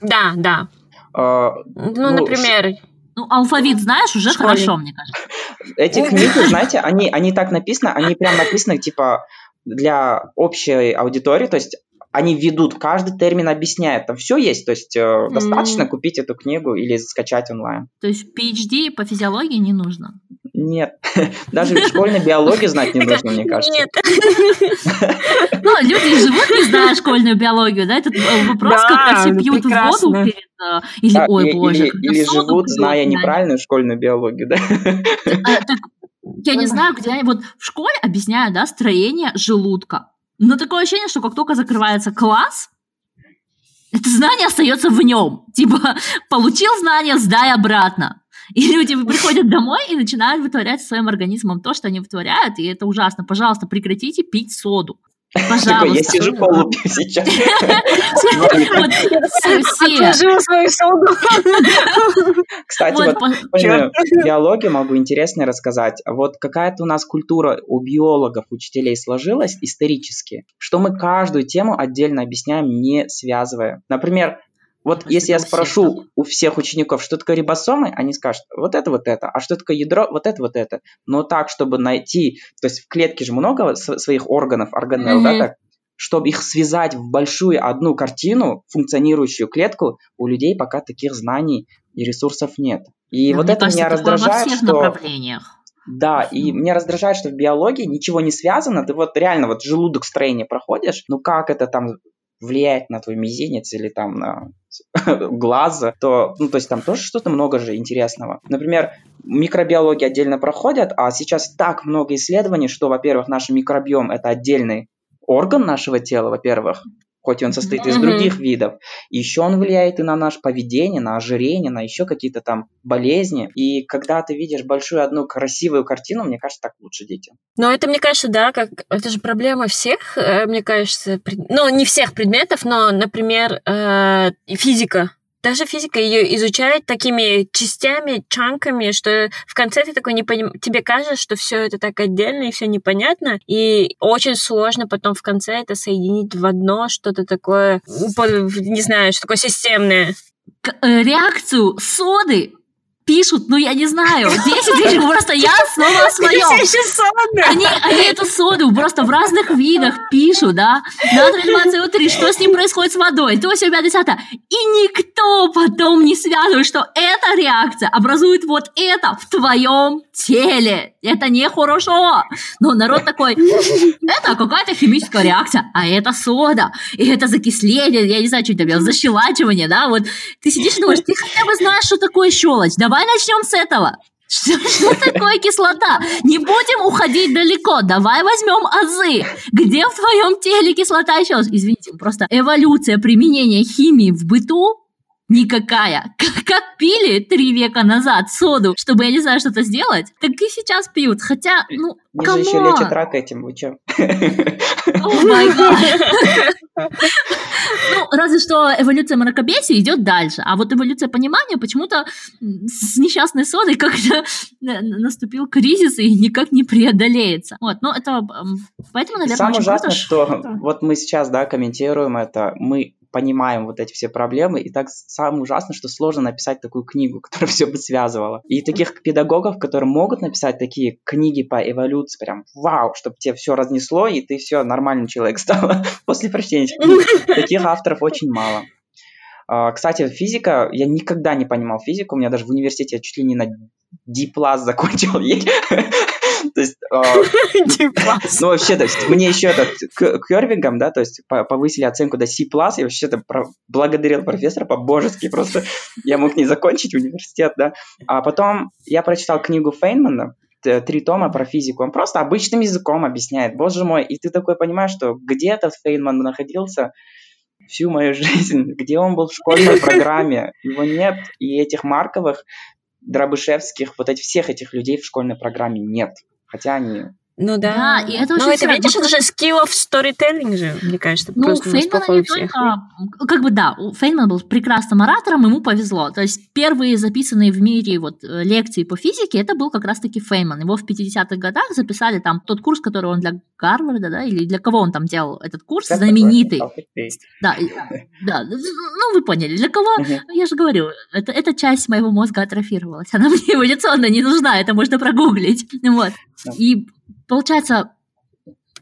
Да, да. А, ну, ну, например... Ну, алфавит знаешь, уже хорошо, мне кажется. Эти книги, знаете, они, они так написаны, они прям написаны, типа, для общей аудитории, то есть они ведут, каждый термин объясняет, там все есть, то есть э, достаточно mm. купить эту книгу или скачать онлайн. То есть PhD по физиологии не нужно? Нет, даже школьной биологии знать не нужно, мне кажется. Нет. Ну, люди живут, не зная школьную биологию, да, этот э, вопрос, как все пьют воду перед... Э, или, ой, боже. Или живут, зная неправильную школьную биологию, да. А, я не знаю, где они, вот в школе объясняют, да, строение желудка. Но такое ощущение, что как только закрывается класс, это знание остается в нем. Типа, получил знание, сдай обратно. И люди приходят домой и начинают вытворять своим организмом то, что они вытворяют, и это ужасно. Пожалуйста, прекратите пить соду. Пожалуйста. Я сижу полупью сейчас. Отложила свою соду. Кстати, вот биологию могу интересно рассказать. Вот какая-то у нас культура у биологов, учителей сложилась исторически, что мы каждую тему отдельно объясняем, не связывая. Например, вот Может, если я спрошу всех, у всех учеников, что такое рибосомы, они скажут, вот это, вот это, а что такое ядро, вот это, вот это. Но так, чтобы найти, то есть в клетке же много своих органов, органелл, mm-hmm. да, так, чтобы их связать в большую одну картину, функционирующую клетку, у людей пока таких знаний и ресурсов нет. И Но вот это кажется, меня раздражает, во всех что... направлениях. Да, и меня раздражает, что в биологии ничего не связано. Ты вот реально вот желудок строения проходишь, ну как это там влияет на твой мизинец или там на глаза, то, ну, то есть там тоже что-то много же интересного. Например, микробиология отдельно проходят, а сейчас так много исследований, что, во-первых, наш микробиом – это отдельный орган нашего тела, во-первых, хоть он состоит из других видов. Еще он влияет и на наше поведение, на ожирение, на еще какие-то там болезни. И когда ты видишь большую одну красивую картину, мне кажется, так лучше детям. Ну, это, мне кажется, да, как это же проблема всех, э, мне кажется, пред... ну, не всех предметов, но, например, э, физика даже физика ее изучает такими частями, чанками, что в конце ты такой не поним... тебе кажется, что все это так отдельно и все непонятно, и очень сложно потом в конце это соединить в одно что-то такое, не знаю, что такое системное. Э, реакцию соды пишут, ну я не знаю, 10 тысяч просто я снова о своем. Они, они эту соду просто в разных видах пишут, да, натрий 2 что с ним происходит с водой, то, все, 50 И никто потом не связывает, что эта реакция образует вот это в твоем теле. Это нехорошо. Но народ такой, это какая-то химическая реакция, а это сода, и это закисление, я не знаю, что это, защелачивание, да, вот. Ты сидишь и думаешь, ты хотя бы знаешь, что такое щелочь, давай начнем с этого. Что, что такое кислота? Не будем уходить далеко. Давай возьмем азы. Где в твоем теле кислота еще? Извините, просто эволюция применения химии в быту никакая. Как, как пили три века назад соду, чтобы, я не знаю, что-то сделать, так и сейчас пьют. Хотя, ну, Они же еще лечат рак этим, вы че? Ну, разве что эволюция мракобесия идет дальше, а вот эволюция понимания почему-то с несчастной содой как-то наступил кризис и никак не преодолеется. Вот, ну это поэтому, наверное, Самое ужасное, что вот мы сейчас, да, комментируем это, мы понимаем вот эти все проблемы, и так самое ужасное, что сложно написать такую книгу, которая все бы связывала. И таких педагогов, которые могут написать такие книги по эволюции, прям вау, чтобы тебе все разнесло, и ты все нормальный человек стал после прочтения. Таких авторов очень мало. А, кстати, физика, я никогда не понимал физику, у меня даже в университете чуть ли не на D+, закончил То есть, а, ну, вообще, то есть, мне еще этот кёрвингом, да, то есть, повысили оценку до C+, и вообще это благодарил профессора по-божески, просто я мог не закончить университет, да. А потом я прочитал книгу Фейнмана, три тома про физику. Он просто обычным языком объясняет, боже мой. И ты такой понимаешь, что где-то Фейнман находился всю мою жизнь, где он был в школьной программе. Его нет. И этих Марковых, Дробышевских, вот этих, всех этих людей в школьной программе нет. Хотя они ну да. да и это ну, это, видишь, это же skill of storytelling же, мне кажется. Ну, просто Фейнмана не всех. только... Как бы да, Фейнман был прекрасным оратором, ему повезло. То есть первые записанные в мире вот э, лекции по физике, это был как раз-таки Фейнман. Его в 50-х годах записали там тот курс, который он для Гарварда, да, или для кого он там делал этот курс, как знаменитый. Да, да, ну вы поняли, для кого, я же говорю, это, эта часть моего мозга атрофировалась, она мне эволюционно не нужна, это можно прогуглить. Вот. И получается,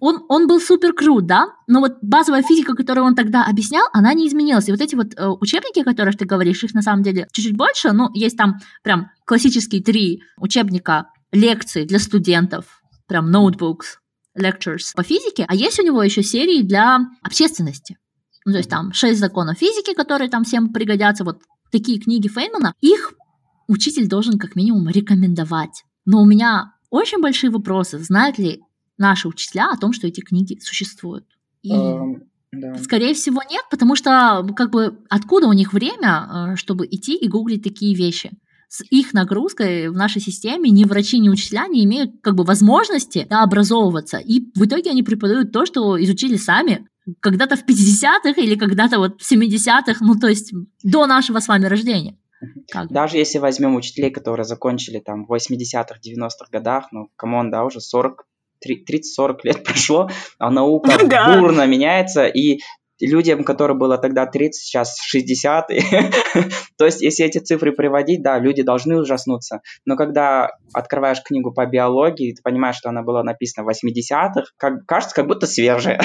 он, он был супер крут, да, но вот базовая физика, которую он тогда объяснял, она не изменилась. И вот эти вот э, учебники, о которых ты говоришь, их на самом деле чуть-чуть больше, ну, есть там прям классические три учебника лекций для студентов, прям notebooks, lectures по физике, а есть у него еще серии для общественности. Ну, то есть там шесть законов физики, которые там всем пригодятся, вот такие книги Фейнмана, их учитель должен как минимум рекомендовать. Но у меня очень большие вопросы, знают ли наши учителя о том, что эти книги существуют. И um, да. Скорее всего, нет, потому что как бы откуда у них время, э, чтобы идти и гуглить такие вещи? С их нагрузкой в нашей системе ни врачи, ни учителя не имеют как бы возможности да, образовываться. И в итоге они преподают то, что изучили сами когда-то в 50-х или когда-то вот в 70-х, ну то есть до нашего с вами рождения. Как? Даже если возьмем учителей, которые закончили там в 80-х, 90-х годах, ну, come on, да, уже 40 30-40 лет прошло, а наука да. бурно меняется, и людям, которым было тогда 30, сейчас 60. То есть, если эти цифры приводить, да, люди должны ужаснуться. Но когда открываешь книгу по биологии, ты понимаешь, что она была написана в 80-х, как, кажется, как будто свежая.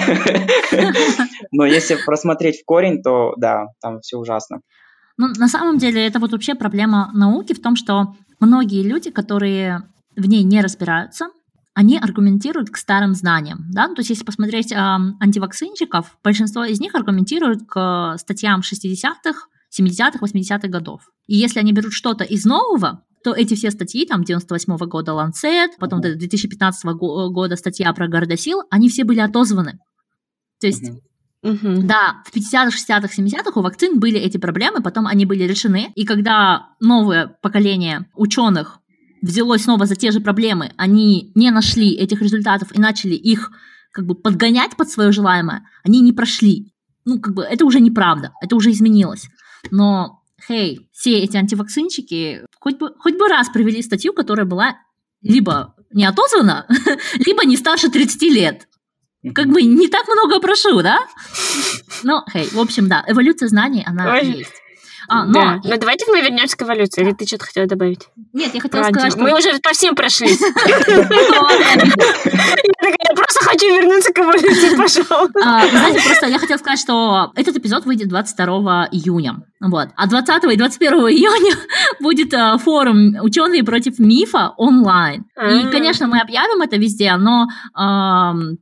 Но если просмотреть в корень, то да, там все ужасно. Ну, на самом деле, это вот вообще проблема науки в том, что многие люди, которые в ней не разбираются, они аргументируют к старым знаниям. Да? То есть, если посмотреть э, антивакцинчиков, большинство из них аргументируют к статьям 60-х, 70-х, 80-х годов. И если они берут что-то из нового, то эти все статьи, там, 98 -го года Lancet, потом 2015 -го года статья про Гордосил, они все были отозваны. То есть Угу. Да, в 50-х, 60-х, 70-х у вакцин были эти проблемы, потом они были решены. И когда новое поколение ученых взялось снова за те же проблемы, они не нашли этих результатов и начали их как бы подгонять под свое желаемое, они не прошли. Ну, как бы это уже неправда, это уже изменилось. Но, хей, все эти антивакцинчики хоть бы, хоть бы раз провели статью, которая была либо не отозвана, либо не старше 30 лет. Как бы не так много прошу, да? Ну, хей, в общем, да, эволюция знаний, она Ой. есть. А, но... Да. Но давайте мы вернемся к эволюции. Или ты что-то хотела добавить? Нет, я хотела Про сказать, что... Мы уже по всем прошлись. Я просто хочу вернуться к эволюции, пожалуйста. А, знаете, просто я хотела сказать, что этот эпизод выйдет 22 июня. Вот. А 20 и 21 июня будет а, форум «Ученые против мифа» онлайн. И, А. конечно, мы объявим это везде, но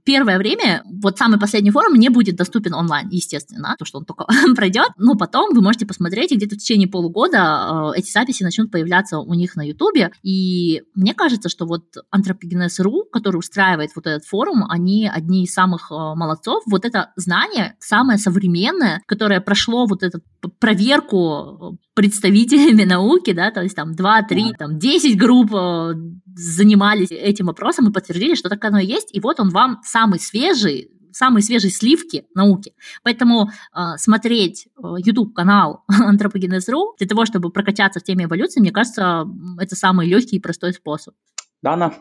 первое время, вот самый последний форум не будет доступен онлайн, естественно, то, что он только пройдет. Но потом вы можете посмотреть, где-то в течение полугода а, эти записи начнут появляться у них на Ютубе. И мне кажется, что вот Anthropogenes.ru, который устраивает вот этот форум, они одни из самых а, молодцов. Вот это знание самое современное, которое прошло вот эту проверку представителями науки, да, то есть там 2, 3, там 10 групп э, занимались этим вопросом и подтвердили, что так оно и есть, и вот он вам самый свежий, самые свежие сливки науки. Поэтому э, смотреть э, YouTube-канал Anthropogenes.ru для того, чтобы прокачаться в теме эволюции, мне кажется, это самый легкий и простой способ. Дана,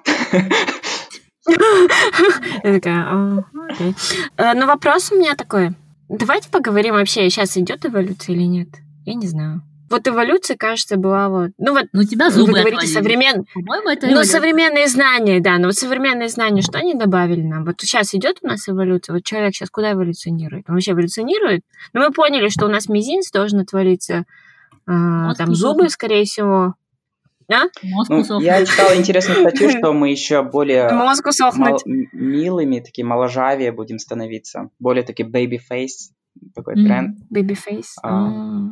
Я такая, «А, окей». Э, Ну, вопрос у меня такой. Давайте поговорим вообще, сейчас идет эволюция или нет? Я не знаю. Вот эволюция, кажется, была вот... Ну, вот Ну, у тебя вы зубы говорите отвалились. современ... По-моему, это Ну, современные знания, да, но вот современные знания, что они добавили нам? Вот сейчас идет у нас эволюция, вот человек сейчас куда эволюционирует? Он вообще эволюционирует? Ну, мы поняли, что у нас мизинец должен отвалиться, а, Мозг там зубы, сохнет. скорее всего. А? Мозг ну, усохнет. я читал интересную статью, что мы еще более Мозг мал- милыми, такие моложавее будем становиться. Более такие baby face, такой Мгм. тренд. Babyface. А. А.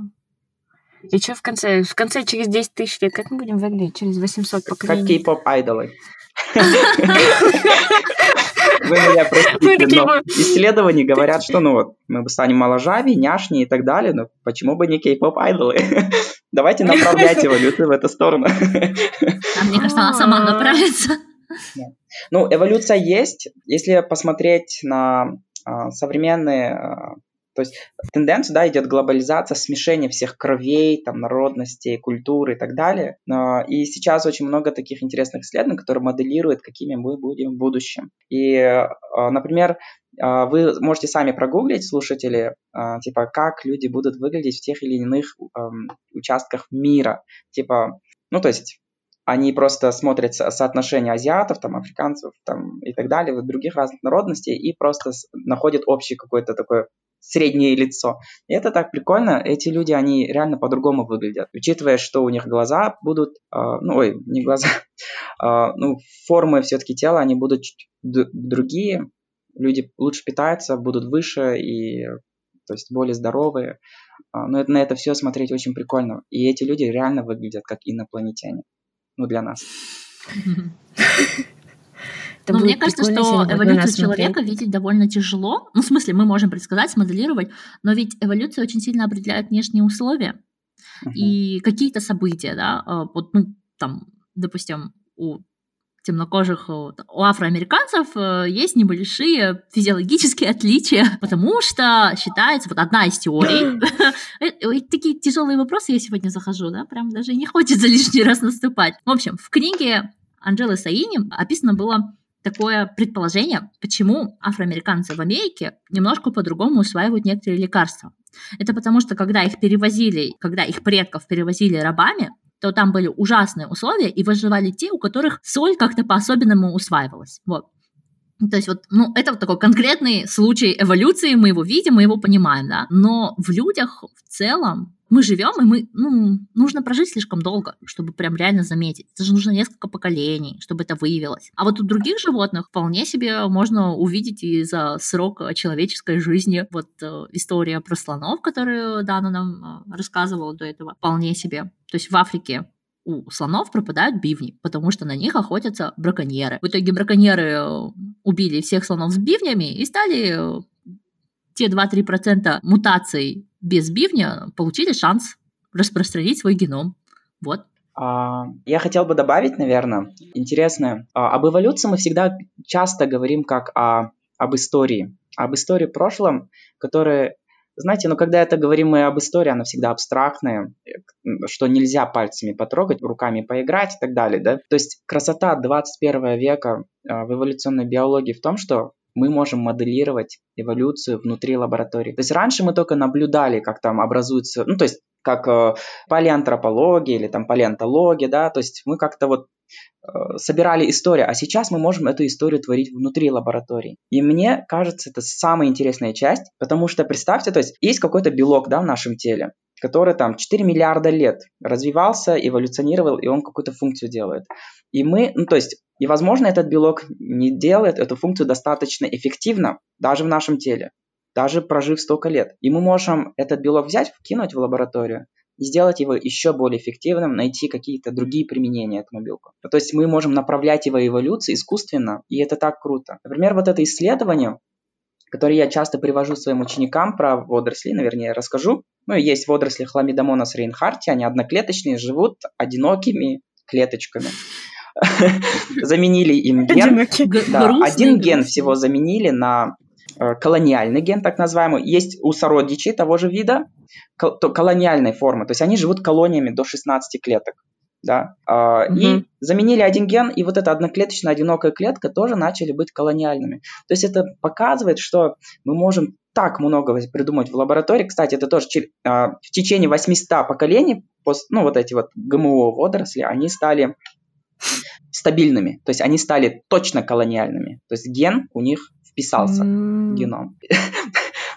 И что в конце? В конце, через 10 тысяч лет, как мы будем выглядеть? Через 800 Как поколений? кей-поп айдолы. Вы меня простите, но исследования говорят, что ну вот мы станем моложавее, няшнее и так далее, но почему бы не кей-поп айдолы? Давайте направлять эволюцию в эту сторону. А мне кажется, она сама А. направится. Ну, эволюция есть. Если посмотреть на а, современные... а, то есть тенденция, да, идет глобализация, смешение всех кровей, там, народностей, культуры и так далее. Но, и сейчас очень много таких интересных исследований, которые моделируют, какими мы будем в будущем. И, а, например, а, вы можете сами прогуглить, слушатели, а, типа, как люди будут выглядеть в тех или иных участках мира. Типа, ну, то есть они просто смотрят со- соотношение азиатов, там, африканцев там, и так далее, вот других разных народностей, и просто находят общее какое-то такое среднее лицо. И это так прикольно. Эти люди, они реально по-другому выглядят. Учитывая, что у них глаза будут, а, ну, ой, не глаза, а, ну, формы все-таки тела, они будут другие. Люди лучше питаются, будут выше и, то есть, более здоровые. А, Но на это все смотреть очень прикольно. И эти люди реально выглядят как инопланетяне. Ну, для нас. Это Но мне кажется, что эволюцию человека смотреть. видеть довольно тяжело. Ну, в смысле, мы можем предсказать, смоделировать, но ведь эволюция очень сильно определяет внешние условия Мгм. и какие-то события, да, а, вот, ну, там, допустим, у темнокожих, э, у афроамериканцев э, есть небольшие физиологические отличия, потому что считается, вот одна из теорий, э, э, такие тяжелые вопросы я сегодня захожу, да, прям даже не хочется лишний раз наступать. В общем, в книге Анджелы Саини описано было такое предположение, почему афроамериканцы в Америке немножко по-другому усваивают некоторые лекарства. Это потому, что когда их перевозили, когда их предков перевозили рабами, то там были ужасные условия, и выживали те, у которых соль как-то по-особенному усваивалась. Вот. Ну, То есть вот, ну, это вот такой конкретный случай эволюции, мы его видим, мы его понимаем, да. Но в людях в целом мы живем, и мы, ну, нужно прожить слишком долго, чтобы прям реально заметить. Это же нужно несколько поколений, чтобы это выявилось. А вот у других животных вполне себе можно увидеть и за срок человеческой жизни. Вот э, история про слонов, которую Дана нам э, рассказывала до этого, вполне себе. То есть в Африке у слонов пропадают бивни, потому что на них охотятся браконьеры. В итоге браконьеры э, убили всех слонов с бивнями и стали э, те 2-3% мутаций без бивня получили шанс распространить свой геном. Вот. А, Я хотел бы добавить, наверное, интересное. А, Об эволюции мы всегда часто говорим как о, об истории. Об истории прошлом, которая, знаете, ну когда это говорим мы об истории, она всегда абстрактная, что нельзя пальцами потрогать, руками поиграть и так далее, да. То есть красота 21 века а, в эволюционной биологии в том, что мы можем моделировать эволюцию внутри лаборатории. То есть раньше мы только наблюдали, как там образуются, ну то есть как э, палеантропология или там палеонтология, да, то есть мы как-то вот э, собирали историю, а сейчас мы можем эту историю творить внутри лаборатории. И мне кажется, это самая интересная часть, потому что представьте, то есть есть какой-то белок, да, в нашем теле, который там 4 миллиарда лет развивался, эволюционировал, и он какую-то функцию делает. И мы, ну то есть, и возможно этот белок не делает эту функцию достаточно эффективно даже в нашем теле, даже прожив столько лет. И мы можем этот белок взять, вкинуть в лабораторию, и сделать его еще более эффективным, найти какие-то другие применения этому белку. То есть мы можем направлять его эволюцию искусственно, и это так круто. Например, вот это исследование, которое я часто привожу своим ученикам про водоросли, наверное, я расскажу. Ну, есть водоросли хламидомонас рейнхарти, они одноклеточные, живут одинокими клеточками. Заменили им ген. Один ген всего заменили на колониальный ген, так называемый, есть у сородичей того же вида колониальной формы, то есть они живут колониями до 16 клеток. Да? угу. И заменили один ген, и вот эта одноклеточная одинокая клетка тоже начали быть колониальными. То есть это показывает, что мы можем так много придумать в лаборатории. Кстати, это тоже а, в течение 800 поколений, ну вот эти вот ГМО водоросли, они стали стабильными, то есть они стали точно колониальными. То есть ген у них вписался mm. геном.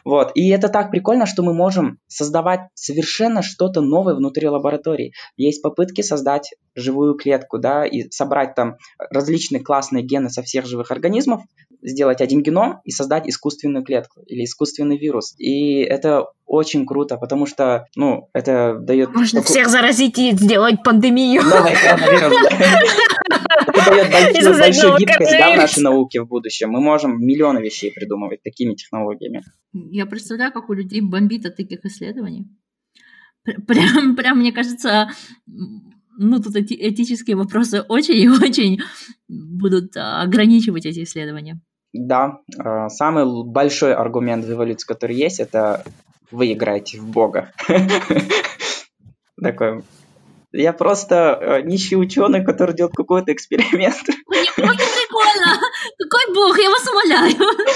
Вот. И это так прикольно, что мы можем создавать совершенно что-то новое внутри лаборатории. Есть попытки создать живую клетку, да, и собрать там различные классные гены со всех живых организмов, сделать один геном и создать искусственную клетку или искусственный вирус. И это очень круто, потому что, ну, это дает... Можно такую... всех заразить и сделать пандемию. Новый коронавирус, Это дает большую, гибкость да, в нашей науке в будущем. Мы можем миллионы вещей придумывать такими технологиями. Я представляю, как у людей бомбит от таких исследований. Прям, прям мне кажется, ну, тут эти, этические вопросы очень и очень будут а, ограничивать эти исследования. Да, а, самый большой аргумент в эволюции, который есть, это вы играете в Бога. Такой я просто э, нищий ученый, который делает какой-то эксперимент. Мне просто прикольно. Какой бог, я вас умоляю.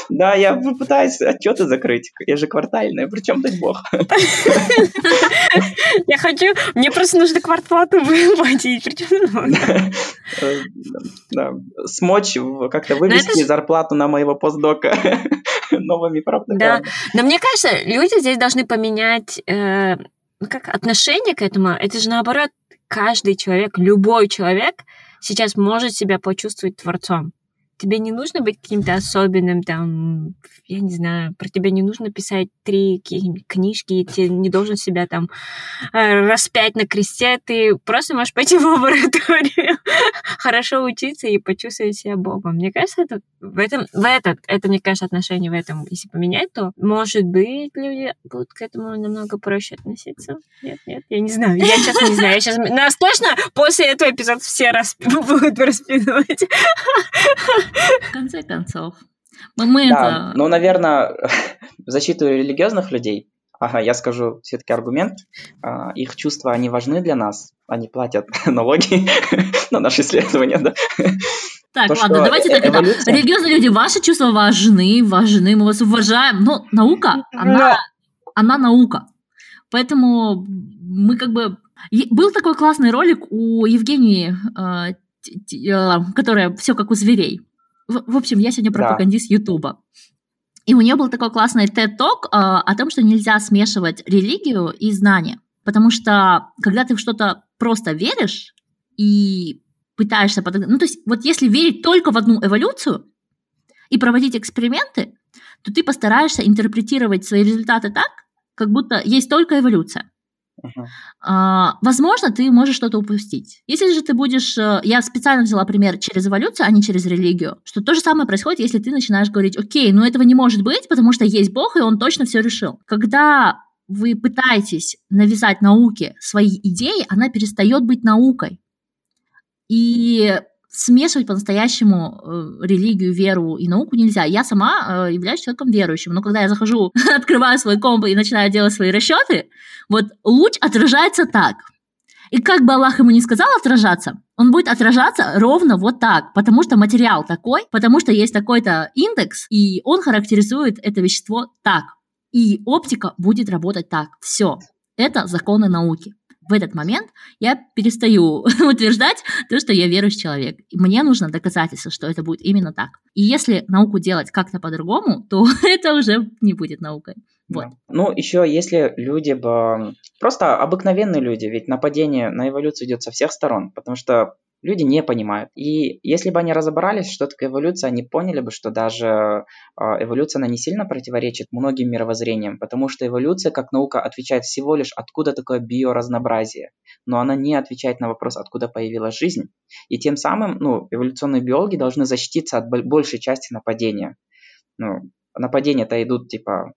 Да, я пытаюсь отчеты закрыть. Я же квартальная, причем тут бог. Я хочу... Мне просто нужно квартплату выплатить. Да, смочь как-то вывести зарплату на моего постдока новыми правдами. Да, но мне кажется, люди здесь должны поменять э, как отношение к этому. Это же наоборот каждый человек, любой человек сейчас может себя почувствовать творцом тебе не нужно быть каким-то особенным, там, я не знаю, про тебя не нужно писать три книжки, и ты не должен себя там э, распять на кресте, ты просто можешь пойти в лабораторию, хорошо учиться и почувствовать себя Богом. Мне кажется, это в этом, в этот, это, мне кажется, отношение в этом, если поменять, то, может быть, люди будут к этому намного проще относиться. Нет, нет, я не знаю. Я сейчас не знаю. Я сейчас... Нас точно после этого эпизода все расп... будут распинывать. В конце концов. Мы, мы да, это... ну, наверное, в защиту религиозных людей, ага, я скажу все-таки аргумент, а, их чувства, они важны для нас, они платят налоги на наши исследования, да. Так, То, ладно, давайте так эволюция... Религиозные люди, ваши чувства важны, важны, мы вас уважаем, но наука, она, она наука. Поэтому мы как бы... Был такой классный ролик у Евгении, э, э, которая все как у зверей. В, в общем, я сегодня пропагандист да. Ютуба. И у нее был такой классный TED-ток э, о том, что нельзя смешивать религию и знания. Потому что когда ты в что-то просто веришь и пытаешься... Под... Ну, то есть вот если верить только в одну эволюцию и проводить эксперименты, то ты постараешься интерпретировать свои результаты так, как будто есть только эволюция. Uh-huh. А, возможно, ты можешь что-то упустить. Если же ты будешь... Э, я специально взяла пример через эволюцию, а не через религию. Что то же самое происходит, если ты начинаешь говорить, окей, ну этого не может быть, потому что есть Бог, и он точно все решил. Когда вы пытаетесь навязать науке свои идеи, она перестает быть наукой. И смешивать по-настоящему э, религию, веру и науку нельзя. Я сама э, являюсь человеком верующим, но когда я захожу, открываю свой комп и начинаю делать свои расчеты, вот луч отражается так. И как бы Аллах ему не сказал отражаться, он будет отражаться ровно вот так, потому что материал такой, потому что есть такой-то индекс, и он характеризует это вещество так. И оптика будет работать так. Все. Это законы науки. В этот момент я перестаю утверждать то, что я верующий человек. И мне нужно доказательство, что это будет именно так. И если науку делать как-то по-другому, то это уже не будет наукой. Вот. Ну, еще если люди бы... Просто обыкновенные люди, ведь нападение на эволюцию идет со всех сторон, потому что люди не понимают. И если бы они разобрались, что такое эволюция, они поняли бы, что даже а, эволюция, она не сильно противоречит многим мировоззрениям, потому что эволюция, как наука, отвечает всего лишь, откуда такое биоразнообразие, но она не отвечает на вопрос, откуда появилась жизнь. И тем самым, ну, эволюционные биологи должны защититься от большей части нападения. Ну, нападения-то идут, типа,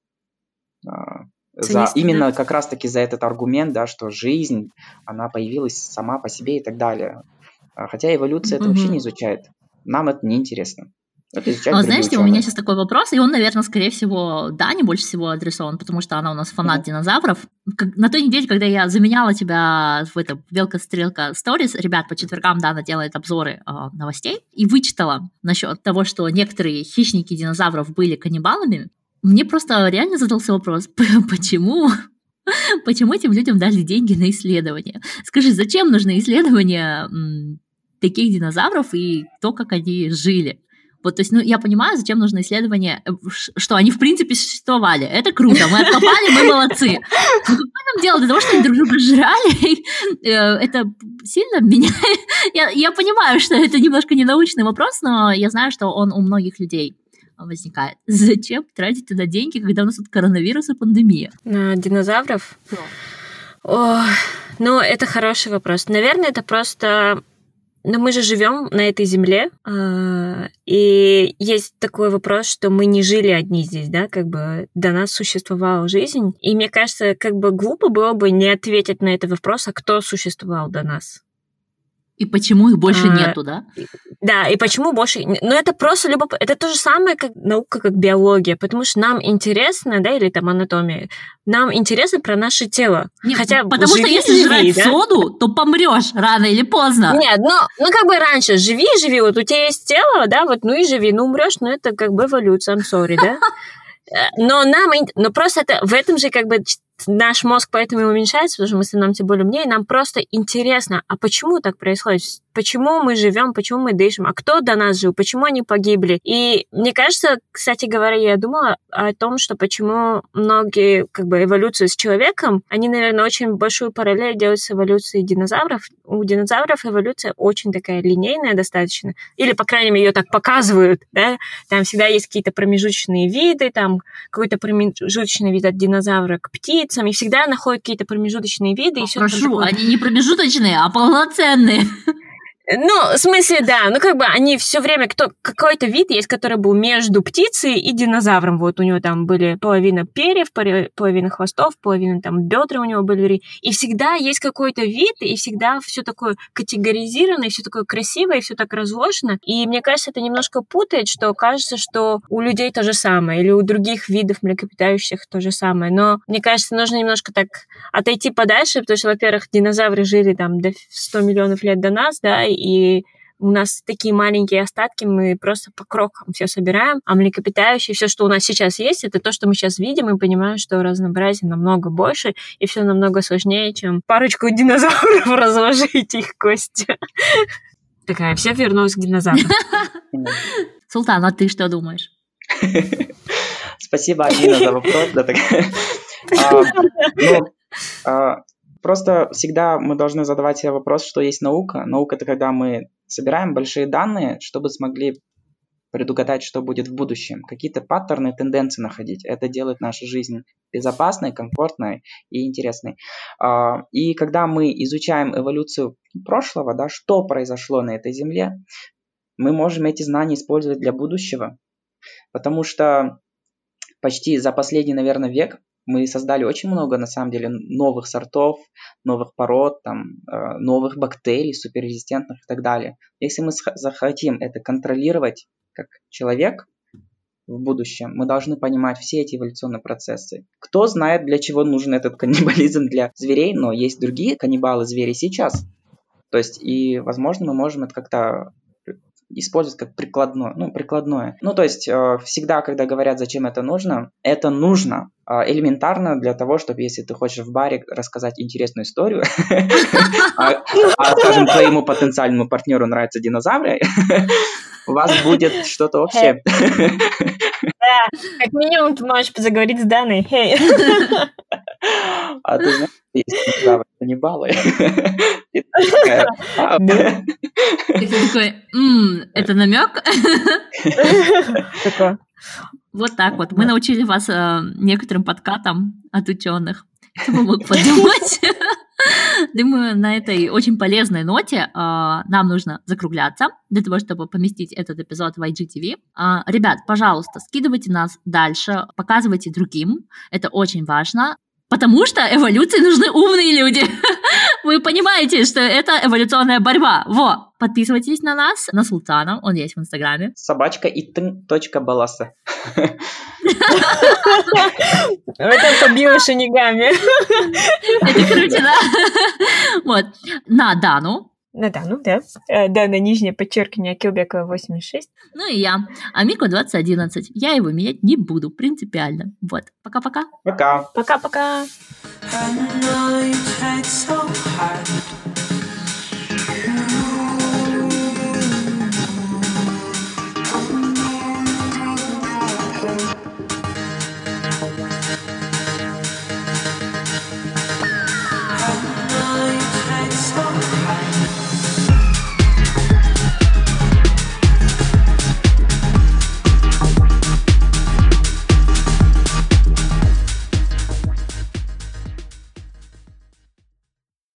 а, за, именно как раз-таки за этот аргумент, да, что жизнь, она появилась сама по себе и так далее. А, хотя эволюция это вообще не изучает. Нам это неинтересно. Это а, знаете, ученые. у меня сейчас такой вопрос, и он, наверное, скорее всего, Дане больше всего адресован, потому что она у нас фанат mm-hmm. динозавров. Как, на той неделе, когда я заменяла тебя в это Белка-стрелка сторис, ребят, по четвергам Дана делает обзоры э, новостей, и вычитала насчет того, что некоторые хищники динозавров были каннибалами, мне просто реально задался вопрос, почему Почему этим людям дали деньги на исследования? Скажи, зачем нужны исследования таких динозавров и то, как они жили. Вот, то есть, ну, я понимаю, зачем нужно исследование, э, что они, в принципе, существовали. Это круто, мы откопали, мы молодцы. Но какое нам дело для того, что они друг друга жрали? Э, это сильно меняет... Я, я понимаю, что это немножко не научный вопрос, но я знаю, что он у многих людей возникает. Зачем тратить туда деньги, когда у нас тут коронавирус и пандемия? На динозавров? О, ну, это хороший вопрос. Наверное, это просто но мы же живем на этой земле, а, и есть такой вопрос, что мы не жили одни здесь, да, как бы до нас существовала жизнь. И мне кажется, как бы глупо было бы не ответить на этот вопрос, а кто существовал до нас. И почему их больше а, нету, да? Да, и почему больше... Ну, это просто любопытно. Это то же самое, как наука, как биология, потому что нам интересно, да, или там анатомия, нам интересно про наше тело. Нет, Хотя потому живи, что если живи, жрать да? соду, то помрешь рано или поздно. Нет, ну, ну как бы раньше, живи, живи, вот у тебя есть тело, да, вот, ну и живи, ну умрешь, ну это как бы эволюция, I'm sorry, да? Э, но нам, но просто это в этом же как бы наш мозг поэтому и уменьшается, потому что мы становимся более умнее, нам просто интересно, а почему так происходит? Почему мы живем, почему мы дышим, а кто до нас жил, почему они погибли? И мне кажется, кстати говоря, я думала о том, что почему многие как бы эволюции с человеком, они, наверное, очень большую параллель делают с эволюцией динозавров. У динозавров эволюция очень такая линейная достаточно, или, по крайней мере, ее так показывают, да, там всегда есть какие-то промежуточные виды, там какой-то промежуточный вид от динозавра к птице, яйцам, и всегда находят какие-то промежуточные виды. И все Прошу, такое... они не промежуточные, а полноценные. Ну, в смысле, да. Ну, как бы они все время... Кто, какой-то вид есть, который был между птицей и динозавром. Вот у него там были половина перьев, половина хвостов, половина там бедра у него были. И всегда есть какой-то вид, и всегда все такое категоризировано, и все такое красивое, и все так разложено. И мне кажется, это немножко путает, что кажется, что у людей то же самое, или у других видов млекопитающих то же самое. Но мне кажется, нужно немножко так отойти подальше, потому что, во-первых, динозавры жили там до 100 миллионов лет до нас, да, и у нас такие маленькие остатки, мы просто по крокам все собираем, а млекопитающие, все, что у нас сейчас есть, это то, что мы сейчас видим, и понимаем, что разнообразие намного больше, и все намного сложнее, чем парочку динозавров разложить их кости. Такая, все вернулась к динозаврам. Султан, а ты что думаешь? Спасибо, Алина, за вопрос. Просто всегда мы должны задавать себе вопрос, что есть наука. Наука – это когда мы собираем большие данные, чтобы смогли предугадать, что будет в будущем, какие-то паттерны, тенденции находить. Это делает нашу жизнь безопасной, комфортной и интересной. А, и когда мы изучаем эволюцию прошлого, да, что произошло на этой Земле, мы можем эти знания использовать для будущего, потому что почти за последний, наверное, век мы создали очень много, на самом деле, новых сортов, новых пород, там, э, новых бактерий, суперрезистентных и так далее. Если мы захотим это контролировать как человек в будущем, мы должны понимать все эти эволюционные процессы. Кто знает, для чего нужен этот каннибализм для зверей, но есть другие каннибалы звери сейчас. То есть, и, возможно, мы можем это как-то использовать как прикладное, ну, прикладное. Ну, то есть э, всегда, когда говорят, зачем это нужно, это нужно э, элементарно для того, чтобы если ты хочешь в баре рассказать интересную историю, а, а, скажем, твоему потенциальному партнеру нравятся динозавры, у вас будет что-то общее. Да, как минимум ты можешь заговорить с Даной. Хей. А ты знаешь, есть динозавры каннибалы. И ты такой, это намек? Вот так вот. Мы научили вас э, некоторым подкатам от ученых. Кто мог подумать? Думаю, на этой очень полезной ноте э, нам нужно закругляться для того, чтобы поместить этот эпизод в IGTV. Э, ребят, пожалуйста, скидывайте нас дальше, показывайте другим. Это очень важно. Потому что эволюции нужны умные люди. Вы понимаете, что это эволюционная борьба. Во, подписывайтесь на нас, на Султана, он есть в Инстаграме. Собачка и точка баласа. Это побило шинигами. Это круто, да? Вот. На Дану, на Дану, да. Э, Дана, нижнее подчеркивание, Килбекова 86. Ну и я, Амико 2011. Я его менять не буду, принципиально. Вот. Пока-пока. Пока. Пока-пока.